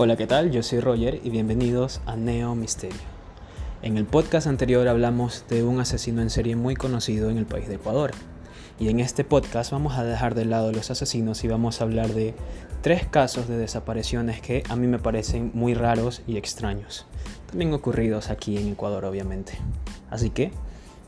Hola, ¿qué tal? Yo soy Roger y bienvenidos a Neo Misterio. En el podcast anterior hablamos de un asesino en serie muy conocido en el país de Ecuador. Y en este podcast vamos a dejar de lado los asesinos y vamos a hablar de tres casos de desapariciones que a mí me parecen muy raros y extraños. También ocurridos aquí en Ecuador, obviamente. Así que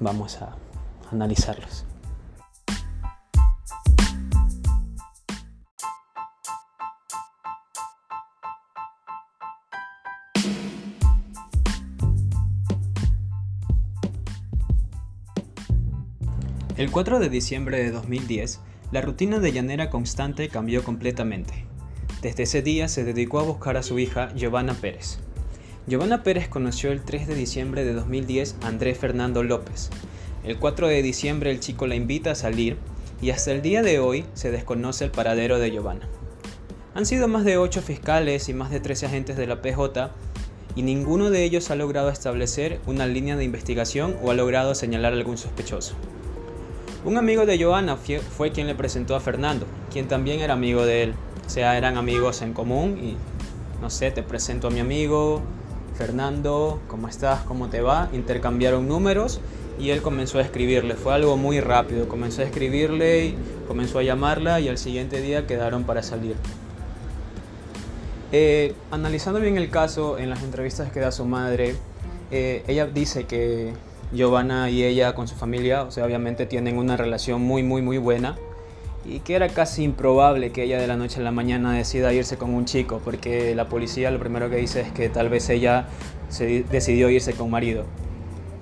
vamos a analizarlos. El 4 de diciembre de 2010, la rutina de llanera constante cambió completamente. Desde ese día se dedicó a buscar a su hija Giovanna Pérez. Giovanna Pérez conoció el 3 de diciembre de 2010 a Andrés Fernando López. El 4 de diciembre el chico la invita a salir y hasta el día de hoy se desconoce el paradero de Giovanna. Han sido más de 8 fiscales y más de 13 agentes de la PJ y ninguno de ellos ha logrado establecer una línea de investigación o ha logrado señalar algún sospechoso. Un amigo de Joana fue quien le presentó a Fernando, quien también era amigo de él. O sea, eran amigos en común y no sé, te presento a mi amigo Fernando, ¿cómo estás? ¿Cómo te va? Intercambiaron números y él comenzó a escribirle. Fue algo muy rápido. Comenzó a escribirle y comenzó a llamarla y al siguiente día quedaron para salir. Eh, analizando bien el caso en las entrevistas que da su madre, eh, ella dice que Giovanna y ella con su familia, o sea, obviamente tienen una relación muy, muy, muy buena. Y que era casi improbable que ella de la noche a la mañana decida irse con un chico, porque la policía lo primero que dice es que tal vez ella se decidió irse con marido.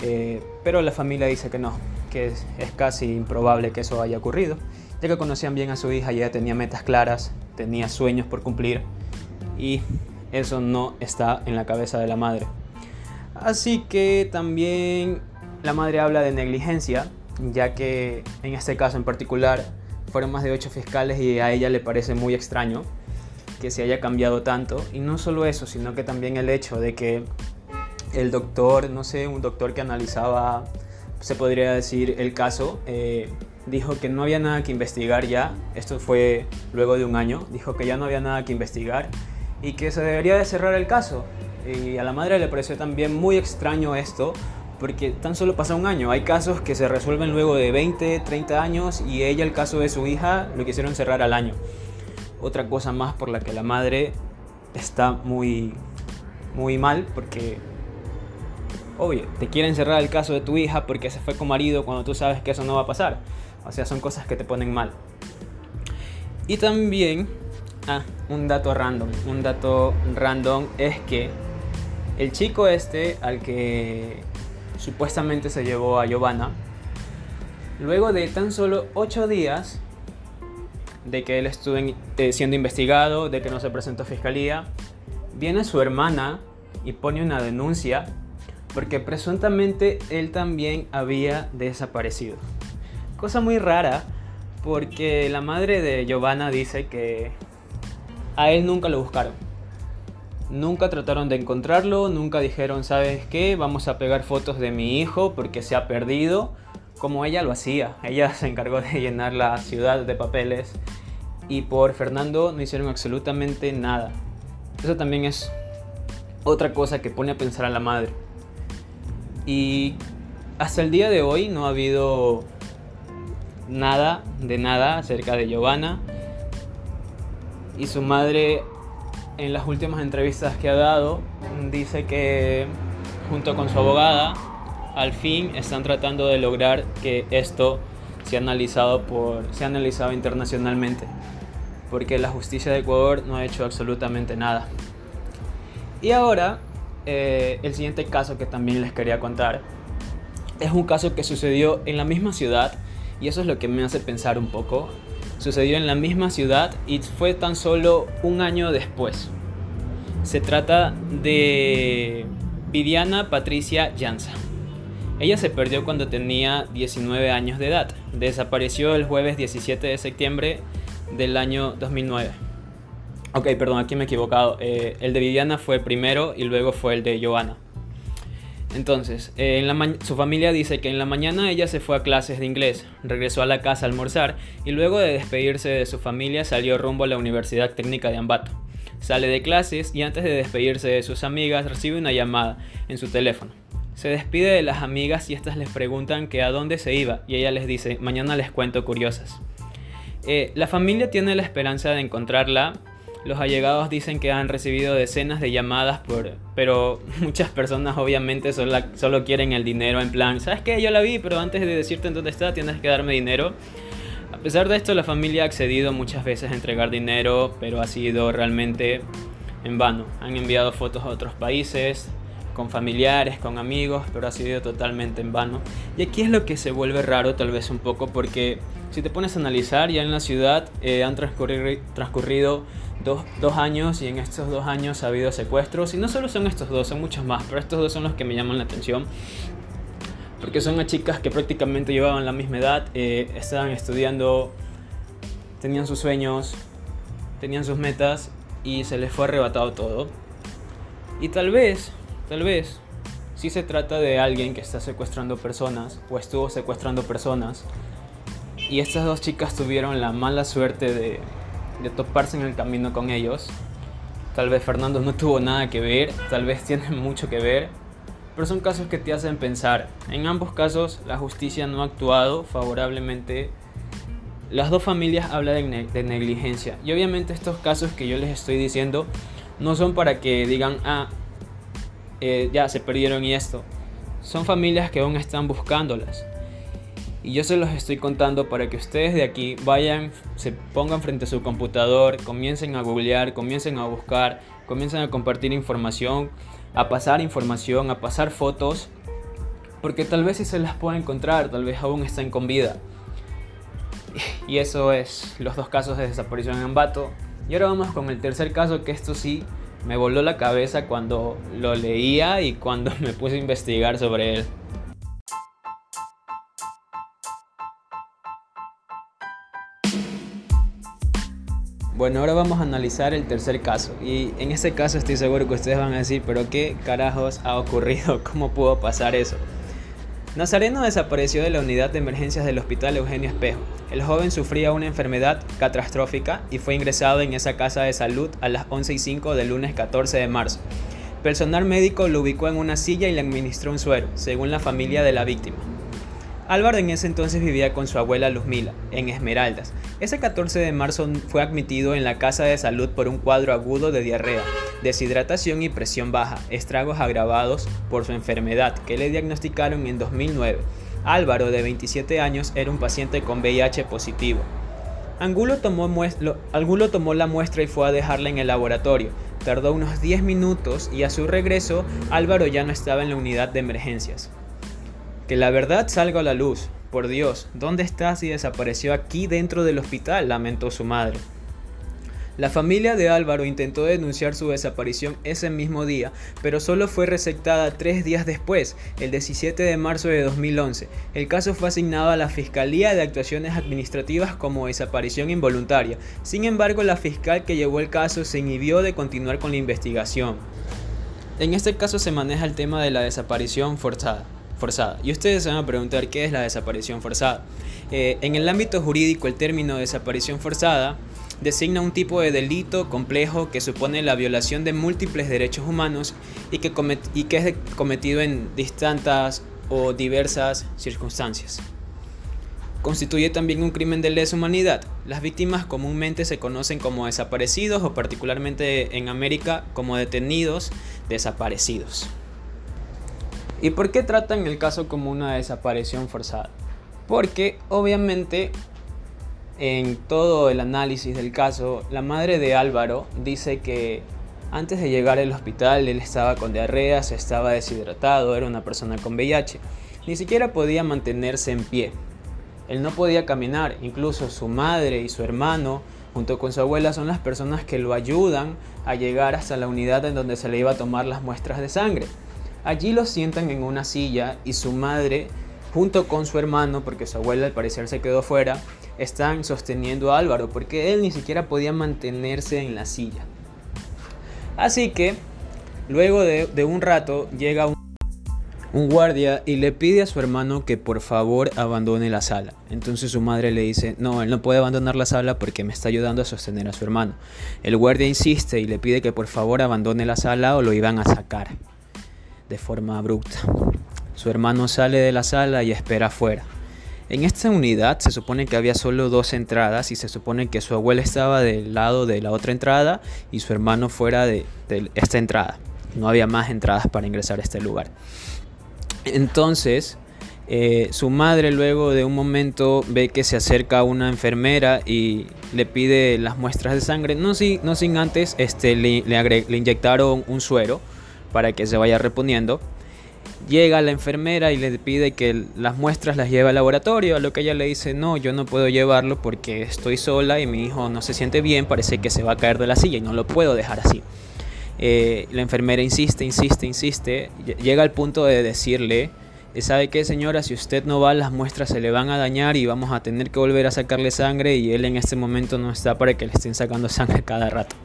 Eh, pero la familia dice que no, que es, casi improbable que eso haya ocurrido, ya que conocían bien a su hija y ella tenía metas claras, tenía sueños por cumplir y eso no está en la cabeza de la madre. Así que también la madre habla de negligencia, ya que en este caso en particular fueron más de ocho fiscales y a ella le parece muy extraño que se haya cambiado tanto. Y no solo eso, sino que también el hecho de que el doctor, no sé, un doctor que analizaba, se podría decir, el caso, eh, dijo que no había nada que investigar ya. Esto fue luego de un año. Dijo que ya no había nada que investigar y que se debería de cerrar el caso. Y a la madre le pareció también muy extraño esto, porque tan solo pasa un año. Hay casos que se resuelven luego de 20, 30 años y ella, el caso de su hija, lo quisieron cerrar al año. Otra cosa más por la que la madre está muy, muy mal, porque, obvio, te quieren cerrar el caso de tu hija porque se fue con marido cuando tú sabes que eso no va a pasar. O sea, son cosas que te ponen mal. Y también, ah, un dato random. Un dato random es que el chico este al que supuestamente se llevó a Giovanna. Luego de tan solo 8 días de que él estuvo eh, siendo investigado, de que no se presentó a fiscalía, viene su hermana y pone una denuncia porque presuntamente él también había desaparecido. Cosa muy rara porque la madre de Giovanna dice que a él nunca lo buscaron Nunca trataron de encontrarlo, nunca dijeron, ¿sabes qué? Vamos a pegar fotos de mi hijo porque se ha perdido, como ella lo hacía. Ella se encargó de llenar la ciudad de papeles y por Fernando no hicieron absolutamente nada. Eso también es otra cosa que pone a pensar a la madre. Y hasta el día de hoy no ha habido nada de nada acerca de Giovanna. Y su madre en las últimas entrevistas que ha dado, dice que junto con su abogada, al fin están tratando de lograr que esto sea analizado, sea analizado internacionalmente, porque la justicia de Ecuador no ha hecho absolutamente nada. Y ahora, eh, el siguiente caso que también les quería contar es un caso que sucedió en la misma ciudad, y eso es lo que me hace pensar un poco sucedió en la misma ciudad y fue tan solo un año después. Se trata de Viviana Patricia Llanza. Ella se perdió cuando tenía 19 años de edad. Desapareció el jueves 17 de septiembre del año 2009. Ok, perdón, aquí me he equivocado. Eh, el de Viviana fue primero y luego fue el de Joana. Entonces, eh, su familia dice que en la mañana ella se fue a clases de inglés, regresó a la casa a almorzar y luego de despedirse de su familia salió rumbo a la Universidad Técnica de Ambato. Sale de clases y antes de despedirse de sus amigas recibe una llamada en su teléfono. Se despide de las amigas y estas les preguntan que a dónde se iba y ella les dice, mañana les cuento curiosas. Eh, la familia tiene la esperanza de encontrarla. Los allegados dicen que han recibido decenas de llamadas, por, pero muchas personas obviamente solo, solo quieren el dinero en plan, ¿sabes qué? Yo la vi, pero antes de decirte en dónde está tienes que darme dinero. A pesar de esto, la familia ha accedido muchas veces a entregar dinero, pero ha sido realmente en vano. Han enviado fotos a otros países, con familiares, con amigos, pero ha sido totalmente en vano. Y aquí es lo que se vuelve raro tal vez un poco porque si te pones a analizar, ya en la ciudad eh, han transcurrido, transcurrido dos, dos, años y en estos dos años ha habido secuestros. Y no solo son estos dos, son muchos más, pero estos dos son los que me llaman la atención. Porque son a chicas que prácticamente llevaban la misma edad, eh, estaban estudiando, tenían sus sueños, tenían sus metas y se les fue arrebatado todo. Y tal vez Tal vez si se trata de alguien que está secuestrando personas o estuvo secuestrando personas y estas dos chicas tuvieron la mala suerte de, de toparse en el camino con ellos. Tal vez Fernando no tuvo nada que ver, tal vez tiene mucho que ver, pero son casos que te hacen pensar. En ambos casos la justicia no ha actuado favorablemente. Las dos familias hablan de, negligencia y obviamente estos casos que yo les estoy diciendo no son para que digan, ah, eh, ya se perdieron y esto. Son familias que aún están buscándolas. Y yo se los estoy contando para que ustedes de aquí vayan, se pongan frente a su computador, comiencen a googlear, comiencen a buscar, comiencen a compartir información, a pasar información, a pasar fotos. Porque tal vez si se las pueda encontrar, tal vez aún están con vida. Y eso es los dos casos de desaparición en Ambato. Y ahora vamos con el tercer caso, que esto sí me voló la cabeza cuando lo leía y cuando me puse a investigar sobre él. Bueno, ahora vamos a analizar el tercer caso. Y en este caso estoy seguro que ustedes van a decir, pero ¿qué carajos ha ocurrido? ¿Cómo pudo pasar eso? Nazareno desapareció de la unidad de emergencias del Hospital Eugenio Espejo. El joven sufría una enfermedad catastrófica y fue ingresado en esa casa de salud a las 11 y 5 del lunes 14 de marzo. Personal médico lo ubicó en una silla y le administró un suero, según la familia de la víctima. Álvaro en ese entonces vivía con su abuela Luzmila, en Esmeraldas. Ese 14 de marzo fue admitido en la casa de salud por un cuadro agudo de diarrea, deshidratación y presión baja, estragos agravados por su enfermedad, que le diagnosticaron en 2009. Álvaro, de 27 años, era un paciente con VIH positivo. Angulo tomó, tomó la muestra y fue a dejarla en el laboratorio. Tardó unos 10 minutos y a su regreso Álvaro ya no estaba en la unidad de emergencias. Que la verdad salga a la luz. Por Dios, ¿dónde está si desapareció aquí dentro del hospital? lamentó su madre. La familia de Álvaro intentó denunciar su desaparición ese mismo día, pero solo fue receptada tres días después, el 17 de marzo de 2011. El caso fue asignado a la Fiscalía de Actuaciones Administrativas como desaparición involuntaria. Sin embargo, la fiscal que llevó el caso se inhibió de continuar con la investigación. En este caso se maneja el tema de la desaparición forzada forzada. Y ustedes se van a preguntar qué es la desaparición forzada. Eh, en el ámbito jurídico, el término desaparición forzada designa un tipo de delito complejo que supone la violación de múltiples derechos humanos y que, y que es cometido en distintas o diversas circunstancias. Constituye también un crimen de lesa humanidad. Las víctimas comúnmente se conocen como desaparecidos o particularmente en América como detenidos desaparecidos. ¿Y por qué tratan el caso como una desaparición forzada? Porque obviamente en todo el análisis del caso, la madre de Álvaro dice que antes de llegar al hospital él estaba con diarreas, estaba deshidratado, era una persona con VIH. Ni siquiera podía mantenerse en pie. Él no podía caminar, incluso su madre y su hermano junto con su abuela son las personas que lo ayudan a llegar hasta la unidad en donde se le iba a tomar las muestras de sangre. Allí lo sientan en una silla y su madre, junto con su hermano, porque su abuela al parecer se quedó fuera, están sosteniendo a Álvaro porque él ni siquiera podía mantenerse en la silla. Así que, luego de, un rato, llega un guardia y le pide a su hermano que por favor abandone la sala. Entonces su madre le dice, no, él no puede abandonar la sala porque me está ayudando a sostener a su hermano. El guardia insiste y le pide que por favor abandone la sala o lo iban a sacar de forma abrupta. Su hermano sale de la sala y espera afuera. En esta unidad se supone que había solo dos entradas y se supone que su abuela estaba del lado de la otra entrada y su hermano fuera de, esta entrada. No había más entradas para ingresar a este lugar. Entonces, eh, su madre luego de un momento ve que se acerca una enfermera y le pide las muestras de sangre. No, no sin antes este, le, le inyectaron un suero para que se vaya reponiendo. Llega la enfermera y le pide que las muestras las lleve al laboratorio, a lo que ella le dice, no, yo no puedo llevarlo porque estoy sola y mi hijo no se siente bien, parece que se va a caer de la silla y no lo puedo dejar así. Eh, la enfermera insiste, insiste, insiste, llega al punto de decirle, ¿sabe qué señora? Si usted no va, las muestras se le van a dañar y vamos a tener que volver a sacarle sangre y él en este momento no está para que le estén sacando sangre cada rato.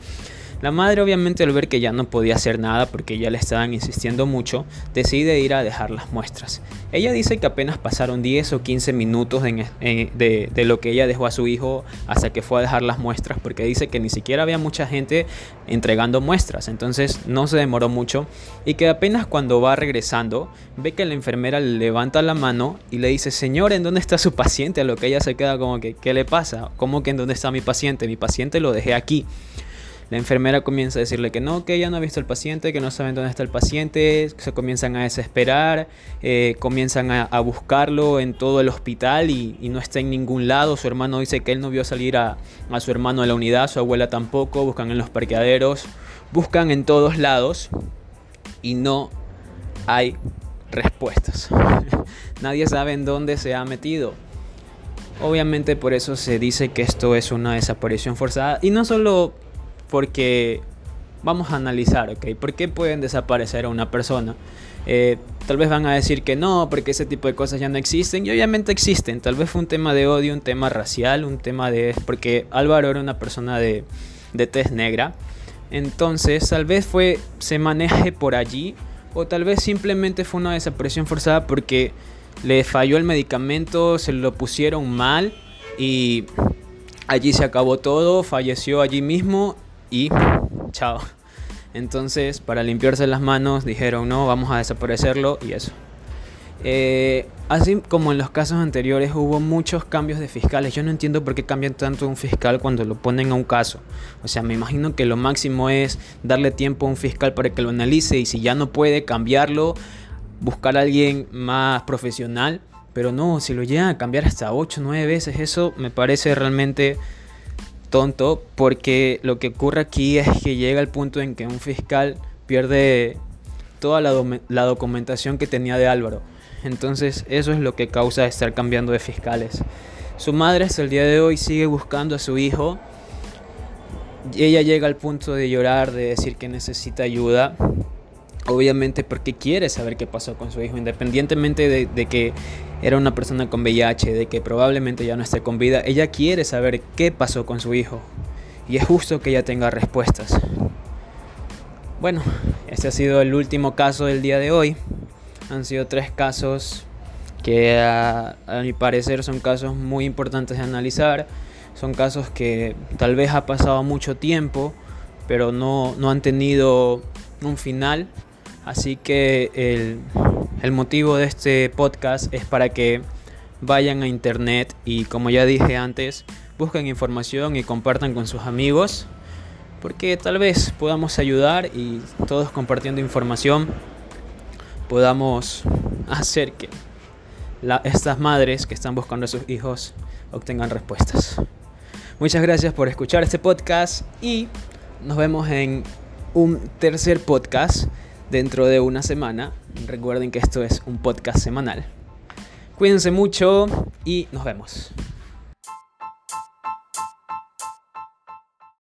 La madre obviamente al ver que ya no podía hacer nada porque ya le estaban insistiendo mucho, decide ir a dejar las muestras. Ella dice que apenas pasaron 10 o 15 minutos de, de, lo que ella dejó a su hijo hasta que fue a dejar las muestras porque dice que ni siquiera había mucha gente entregando muestras, entonces no se demoró mucho y que apenas cuando va regresando ve que la enfermera le levanta la mano y le dice, señor, ¿en dónde está su paciente? A lo que ella se queda como que, ¿qué le pasa? ¿Cómo que en dónde está mi paciente? Mi paciente lo dejé aquí. La enfermera comienza a decirle que no, que ella no ha visto al paciente, que no saben dónde está el paciente, se comienzan a desesperar, eh, comienzan a, buscarlo en todo el hospital y, no está en ningún lado. Su hermano dice que él no vio salir a, a su hermano de la unidad, su abuela tampoco, buscan en los parqueaderos, buscan en todos lados y no hay respuestas. Nadie sabe en dónde se ha metido. Obviamente por eso se dice que esto es una desaparición forzada. Y no solo porque vamos a analizar, ¿ok? ¿Por qué pueden desaparecer a una persona? Eh, tal vez van a decir que no, porque ese tipo de cosas ya no existen, y obviamente existen. Tal vez fue un tema de odio, un tema racial, un tema de... porque Álvaro era una persona de, de tez negra. Entonces, tal vez fue, se maneje por allí, o tal vez simplemente fue una desaparición forzada porque le falló el medicamento, se lo pusieron mal y allí se acabó todo, falleció allí mismo y chao. Entonces, para limpiarse las manos, dijeron, no, vamos a desaparecerlo y eso. Eh, así como en los casos anteriores hubo muchos cambios de fiscales. Yo no entiendo por qué cambian tanto un fiscal cuando lo ponen a un caso. O sea, me imagino que lo máximo es darle tiempo a un fiscal para que lo analice y si ya no puede cambiarlo, buscar a alguien más profesional. Pero no, si lo llegan a cambiar hasta 8 o 9 veces, eso me parece realmente tonto porque lo que ocurre aquí es que llega el punto en que un fiscal pierde toda la, documentación que tenía de Álvaro. Entonces eso es lo que causa estar cambiando de fiscales. Su madre hasta el día de hoy sigue buscando a su hijo. Ella llega al punto de llorar, de decir que necesita ayuda obviamente porque quiere saber qué pasó con su hijo, independientemente de, que era una persona con VIH, de que probablemente ya no esté con vida, ella quiere saber qué pasó con su hijo. Y es justo que ella tenga respuestas. Bueno, este ha sido el último caso del día de hoy. Han sido tres casos que a, mi parecer son casos muy importantes de analizar. Son casos que tal vez ha pasado mucho tiempo, pero no, no han tenido un final Así que el, motivo de este podcast es para que vayan a internet y como ya dije antes, busquen información y compartan con sus amigos, porque tal vez podamos ayudar y todos compartiendo información podamos hacer que estas madres que están buscando a sus hijos obtengan respuestas. Muchas gracias por escuchar este podcast y nos vemos en un tercer podcast dentro de una semana. Recuerden que esto es un podcast semanal. Cuídense mucho y nos vemos.